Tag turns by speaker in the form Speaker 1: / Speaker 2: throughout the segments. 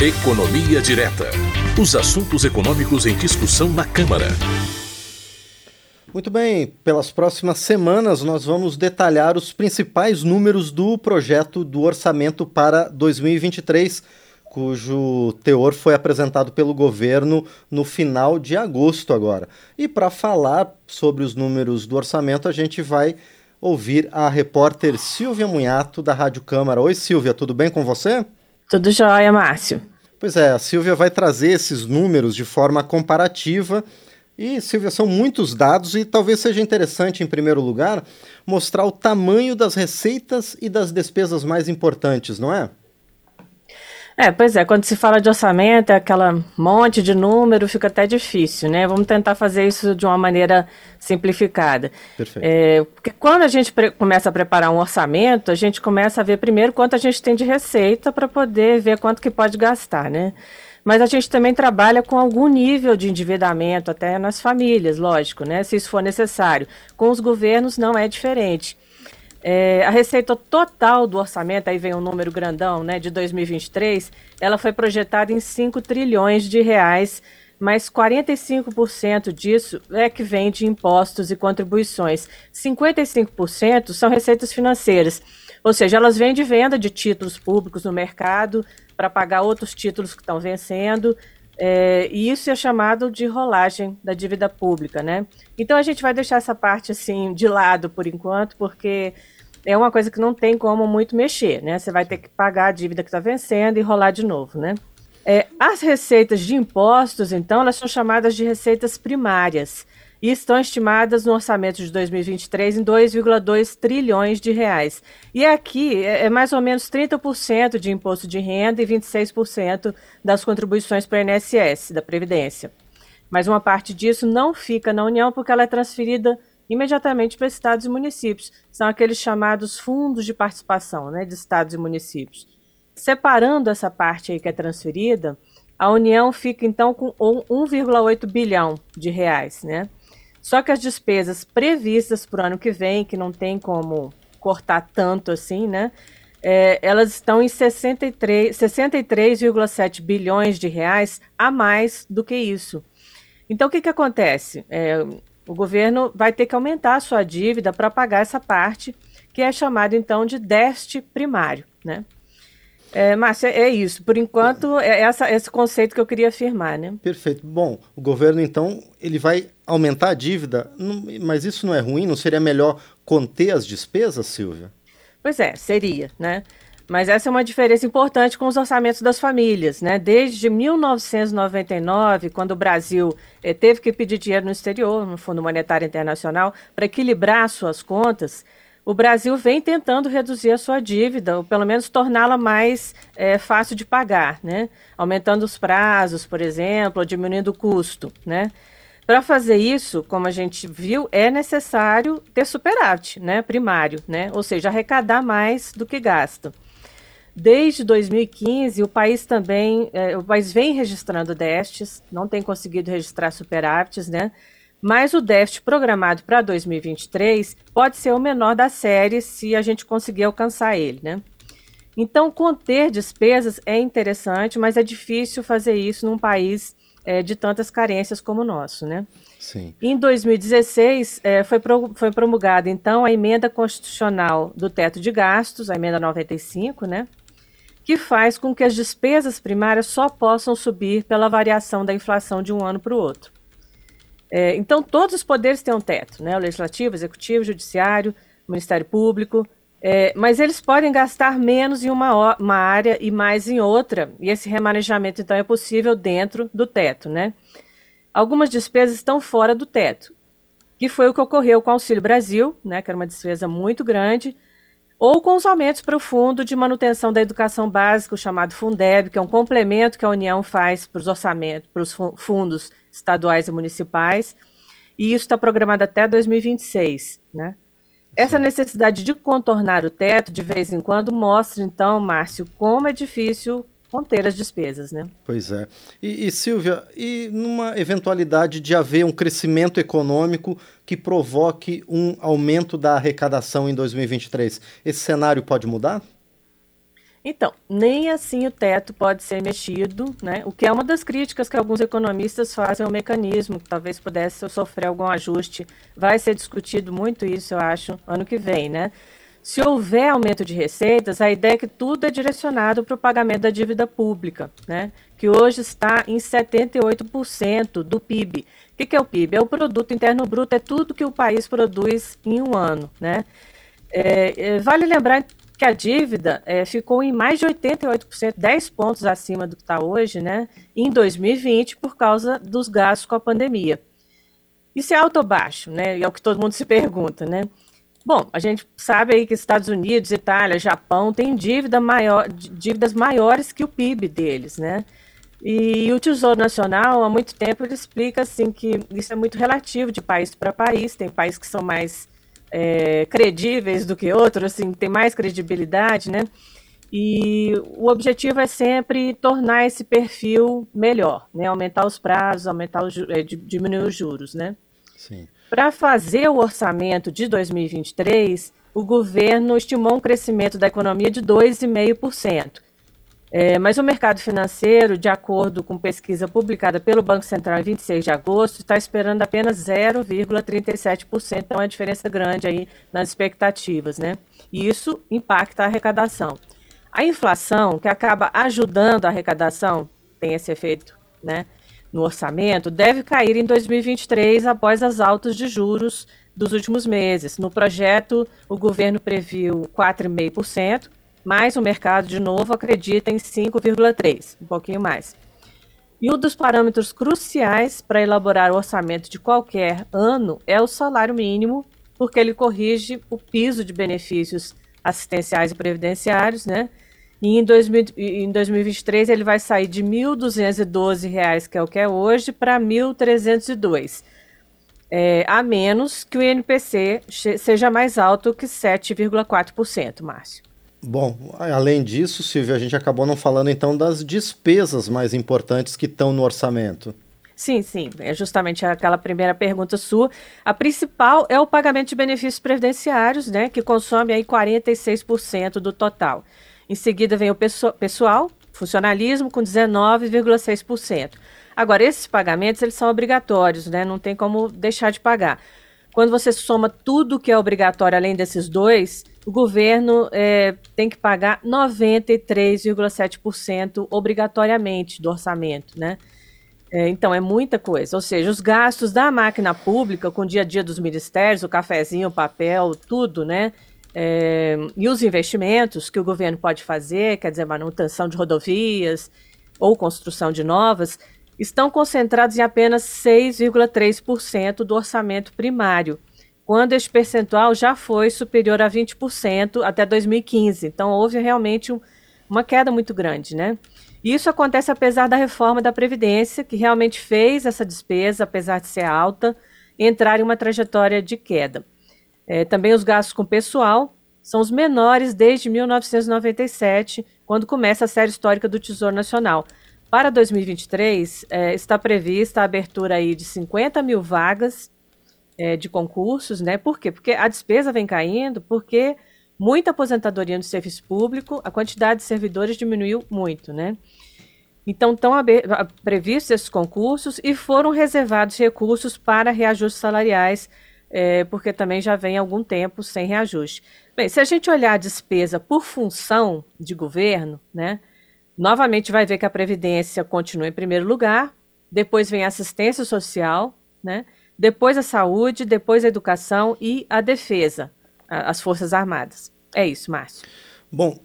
Speaker 1: Economia Direta. Os assuntos econômicos em discussão na Câmara.
Speaker 2: Muito bem, pelas próximas semanas nós vamos detalhar os principais números do projeto do orçamento para 2023, cujo teor foi apresentado pelo governo no final de agosto agora. E para falar sobre os números do orçamento, a gente vai ouvir a repórter Silvia Munhato da Rádio Câmara. Oi, Silvia, tudo bem com você?
Speaker 3: Tudo jóia, Márcio.
Speaker 2: Pois é, a Silvia vai trazer esses números de forma comparativa. E, Silvia, são muitos dados e talvez seja interessante, em primeiro lugar, mostrar o tamanho das receitas e das despesas mais importantes, não é?
Speaker 3: É, pois é, quando se fala de orçamento, é aquela monte de número, fica até difícil, né? Vamos tentar fazer isso de uma maneira simplificada. Perfeito. É, porque quando a gente começa a preparar um orçamento, a gente começa a ver primeiro quanto a gente tem de receita para poder ver quanto que pode gastar, né? Mas a gente também trabalha com algum nível de endividamento, até nas famílias, lógico, né? Se isso for necessário. Com os governos não é diferente. É, a receita total do orçamento, aí vem um número grandão, né, de 2023, ela foi projetada em 5 trilhões de reais, mas 45% disso é que vem de impostos e contribuições. 55% são receitas financeiras, ou seja, elas vêm de venda de títulos públicos no mercado para pagar outros títulos que estão vencendo, é, e isso é chamado de rolagem da dívida pública, né? Então a gente vai deixar essa parte assim de lado por enquanto, porque é uma coisa que não tem como muito mexer, né? Você vai ter que pagar a dívida que está vencendo e rolar de novo, né? É, as receitas de impostos, então, elas são chamadas de receitas primárias e estão estimadas no orçamento de 2023 em 2,2 trilhões de reais. E aqui é, é mais ou menos 30% de imposto de renda e 26% das contribuições para o INSS, da Previdência. Mas uma parte disso não fica na União porque ela é transferida imediatamente para estados e municípios. São aqueles chamados fundos de participação né, de estados e municípios. Separando essa parte aí que é transferida, a União fica então com 1,8 bilhão de reais, né? Só que as despesas previstas para o ano que vem, que não tem como cortar tanto assim, né? É, elas estão em 63,7 63, bilhões de reais a mais do que isso. Então, o que, que acontece? É, o governo vai ter que aumentar a sua dívida para pagar essa parte, que é chamado então de déficit primário, né? É, Márcia, é isso. Por enquanto, é essa, esse conceito que eu queria afirmar, né?
Speaker 2: Perfeito. Bom, o governo, então, ele vai aumentar a dívida, mas isso não é ruim? Não seria melhor conter as despesas, Silvia?
Speaker 3: Pois é, seria, né? Mas essa é uma diferença importante com os orçamentos das famílias, né? Desde 1999, quando o Brasil eh, teve que pedir dinheiro no exterior, no Fundo Monetário Internacional, para equilibrar suas contas, o Brasil vem tentando reduzir a sua dívida, ou pelo menos torná-la mais é, fácil de pagar, né? Aumentando os prazos, por exemplo, ou diminuindo o custo, né? Para fazer isso, como a gente viu, é necessário ter superávit, né, primário, né? Ou seja, arrecadar mais do que gasta. Desde 2015, o país também, é, o país vem registrando déficits, não tem conseguido registrar superávites, né? mas o déficit programado para 2023 pode ser o menor da série se a gente conseguir alcançar ele, né? Então, conter despesas é interessante, mas é difícil fazer isso num país é, de tantas carências como o nosso, né? Sim. Em 2016, é, foi, pro, foi promulgada, então, a emenda constitucional do teto de gastos, a emenda 95, né? Que faz com que as despesas primárias só possam subir pela variação da inflação de um ano para o outro. É, então, todos os poderes têm um teto, né? O legislativo, executivo, judiciário, Ministério Público, é, mas eles podem gastar menos em uma, uma área e mais em outra, e esse remanejamento, então, é possível dentro do teto, né? Algumas despesas estão fora do teto, que foi o que ocorreu com o Auxílio Brasil, né, que era uma despesa muito grande, ou com os aumentos para o Fundo de Manutenção da Educação Básica, o chamado Fundeb, que é um complemento que a União faz para os orçamentos, para os fundos estaduais e municipais, e isso está programado até 2026, né? Essa necessidade de contornar o teto de vez em quando mostra, então, Márcio, como é difícil conter as despesas, né?
Speaker 2: Pois é. E, e, Silvia, e numa eventualidade de haver um crescimento econômico que provoque um aumento da arrecadação em 2023, esse cenário pode mudar?
Speaker 3: Então, nem assim o teto pode ser mexido, né? o que é uma das críticas que alguns economistas fazem ao mecanismo, que talvez pudesse sofrer algum ajuste. Vai ser discutido muito isso, eu acho, ano que vem. Né? Se houver aumento de receitas, a ideia é que tudo é direcionado para o pagamento da dívida pública, né? que hoje está em 78% do PIB. O que, que é o PIB? É o Produto Interno Bruto, é tudo que o país produz em um ano. Né? É, é vale lembrar que a dívida é, ficou em mais de 88%, 10 pontos acima do que está hoje, né, em 2020, por causa dos gastos com a pandemia. Isso é alto ou baixo, né? É o que todo mundo se pergunta, né? Bom, a gente sabe aí que Estados Unidos, Itália, Japão têm dívida maior, dívidas maiores que o PIB deles, né? E o Tesouro Nacional, há muito tempo, ele explica assim que isso é muito relativo de país para país. Tem países que são mais é, credíveis do que outros, assim, tem mais credibilidade, né? E o objetivo é sempre tornar esse perfil melhor, né? Aumentar os prazos, aumentar os, é, diminuir os juros, né? Para fazer o orçamento de 2023, o governo estimou um crescimento da economia de 2,5%. É, mas o mercado financeiro, de acordo com pesquisa publicada pelo Banco Central em 26 de agosto, está esperando apenas 0,37%, então é uma diferença grande aí nas expectativas, né? E isso impacta a arrecadação. A inflação, que acaba ajudando a arrecadação, tem esse efeito, né? No orçamento, deve cair em 2023 após as altas de juros dos últimos meses. No projeto, o governo previu 4,5%, mas o mercado, de novo, acredita em 5,3%, um pouquinho mais. E um dos parâmetros cruciais para elaborar o orçamento de qualquer ano é o salário mínimo, porque ele corrige o piso de benefícios assistenciais e previdenciários, né? E em, 2000, em 2023 ele vai sair de R$ 1.212, que é o que é hoje, para R$ 1.302, é, a menos que o INPC seja mais alto que 7,4%, Márcio.
Speaker 2: Bom, além disso, Silvia, a gente acabou não falando então das despesas mais importantes que estão no orçamento.
Speaker 3: Sim, sim, é justamente aquela primeira pergunta sua. A principal é o pagamento de benefícios previdenciários, né, que consome aí 46% do total. Em seguida vem o pessoal, funcionalismo com 19,6%. Agora, esses pagamentos eles são obrigatórios, né? Não tem como deixar de pagar. Quando você soma tudo que é obrigatório além desses dois, o governo é, tem que pagar 93,7% obrigatoriamente do orçamento, né? É, então, é muita coisa. Ou seja, os gastos da máquina pública com o dia a dia dos ministérios, o cafezinho, o papel, tudo, né? É, e os investimentos que o governo pode fazer, quer dizer, manutenção de rodovias ou construção de novas, estão concentrados em apenas 6,3% do orçamento primário quando esse percentual já foi superior a 20% até 2015. Então, houve realmente um, uma queda muito grande, né? Isso acontece apesar da reforma da Previdência, que realmente fez essa despesa, apesar de ser alta, entrar em uma trajetória de queda. É, também os gastos com pessoal são os menores desde 1997, quando começa a série histórica do Tesouro Nacional. Para 2023, é, está prevista a abertura aí de 50 mil vagas é, de concursos, né? Por quê? Porque a despesa vem caindo, porque muita aposentadoria no serviço público, a quantidade de servidores diminuiu muito, né? Então, estão previstos esses concursos e foram reservados recursos para reajustes salariais, é, porque também já vem algum tempo sem reajuste. Bem, se a gente olhar a despesa por função de governo, né, novamente vai ver que a Previdência continua em primeiro lugar, depois vem a assistência social, né, depois a saúde, depois a educação e a defesa, as Forças Armadas. É isso, Márcio.
Speaker 2: Bom,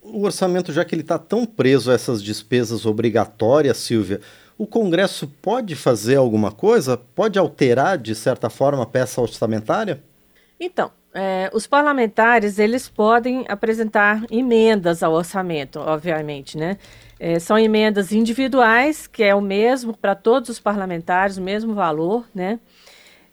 Speaker 2: o orçamento, já que ele está tão preso a essas despesas obrigatórias, Silvia, o Congresso pode fazer alguma coisa? Pode alterar, de certa forma, a peça orçamentária?
Speaker 3: Então, é, os parlamentares eles podem apresentar emendas ao orçamento, obviamente, né? É, são emendas individuais, que é o mesmo para todos os parlamentares, o mesmo valor, né?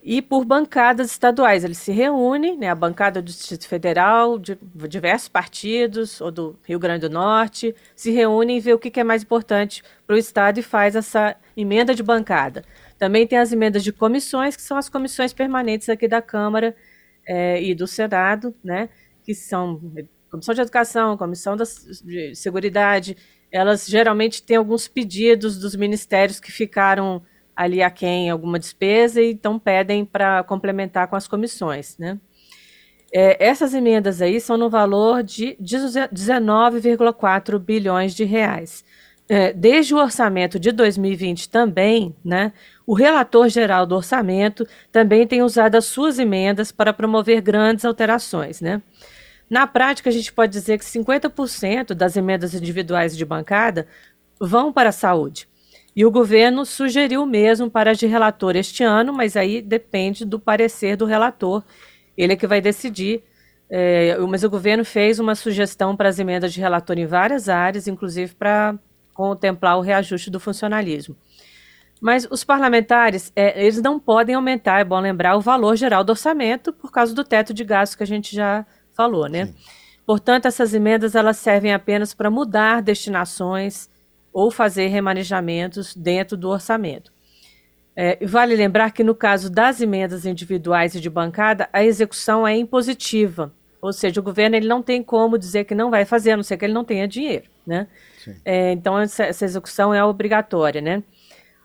Speaker 3: E por bancadas estaduais. Eles se reúnem, né? A bancada do Distrito Federal, de diversos partidos, ou do Rio Grande do Norte, se reúnem e vê o que, que é mais importante para o Estado e faz essa emenda de bancada. Também tem as emendas de comissões, que são as comissões permanentes aqui da Câmara é, e do Senado, né? Que são Comissão de Educação, Comissão da, de Seguridade, elas geralmente têm alguns pedidos dos ministérios que ficaram ali a quem alguma despesa e então pedem para complementar com as comissões, né? É, essas emendas aí são no valor de 19,4 bilhões de reais. É, desde o orçamento de 2020 também, né, o relator geral do orçamento também tem usado as suas emendas para promover grandes alterações. Né? Na prática, a gente pode dizer que 50% das emendas individuais de bancada vão para a saúde. E o governo sugeriu mesmo para as de relator este ano, mas aí depende do parecer do relator. Ele é que vai decidir. É, mas o governo fez uma sugestão para as emendas de relator em várias áreas, inclusive para contemplar o reajuste do funcionalismo. Mas os parlamentares, é, eles não podem aumentar, é bom lembrar, o valor geral do orçamento por causa do teto de gastos que a gente já falou, né? Sim. Portanto, essas emendas elas servem apenas para mudar destinações ou fazer remanejamentos dentro do orçamento. É, vale lembrar que no caso das emendas individuais e de bancada, a execução é impositiva, ou seja, o governo ele não tem como dizer que não vai fazer, a não ser que ele não tenha dinheiro, né? É, então essa, execução é obrigatória, né?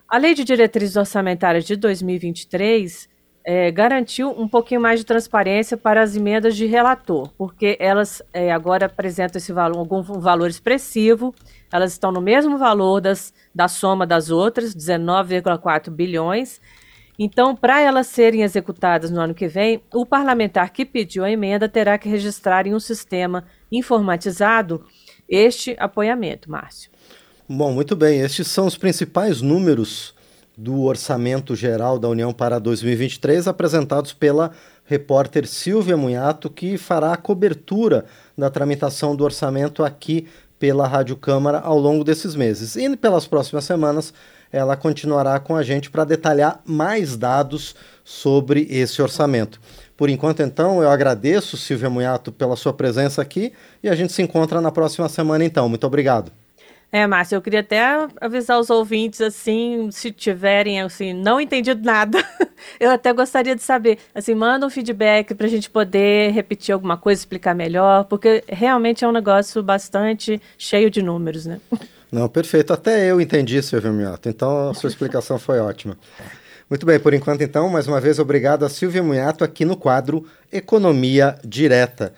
Speaker 3: A Lei de Diretrizes Orçamentárias de 2023 é, garantiu um pouquinho mais de transparência para as emendas de relator, porque elas é, agora apresentam esse valor, algum valor expressivo, elas estão no mesmo valor das, da soma das outras, 19,4 bilhões. Então, para elas serem executadas no ano que vem, o parlamentar que pediu a emenda terá que registrar em um sistema informatizado este apoiamento, Márcio.
Speaker 2: Bom, muito bem. Estes são os principais números do Orçamento Geral da União para 2023 apresentados pela repórter Silvia Munhato, que fará a cobertura da tramitação do orçamento aqui pela Rádio Câmara ao longo desses meses. E pelas próximas semanas ela continuará com a gente para detalhar mais dados sobre esse orçamento. Por enquanto, então, eu agradeço, Silvia Munhato, pela sua presença aqui e a gente se encontra na próxima semana, então. Muito obrigado.
Speaker 3: É, Márcia, eu queria até avisar os ouvintes, assim, se tiverem, assim, não entendido nada, eu até gostaria de saber, assim, manda um feedback para a gente poder repetir alguma coisa, explicar melhor, porque realmente é um negócio bastante cheio de números, né?
Speaker 2: Não, perfeito. Até eu entendi, Silvia Munhato, então a sua explicação foi ótima. Muito bem, por enquanto então, mais uma vez obrigado a Silvia Munhato aqui no quadro Economia Direta.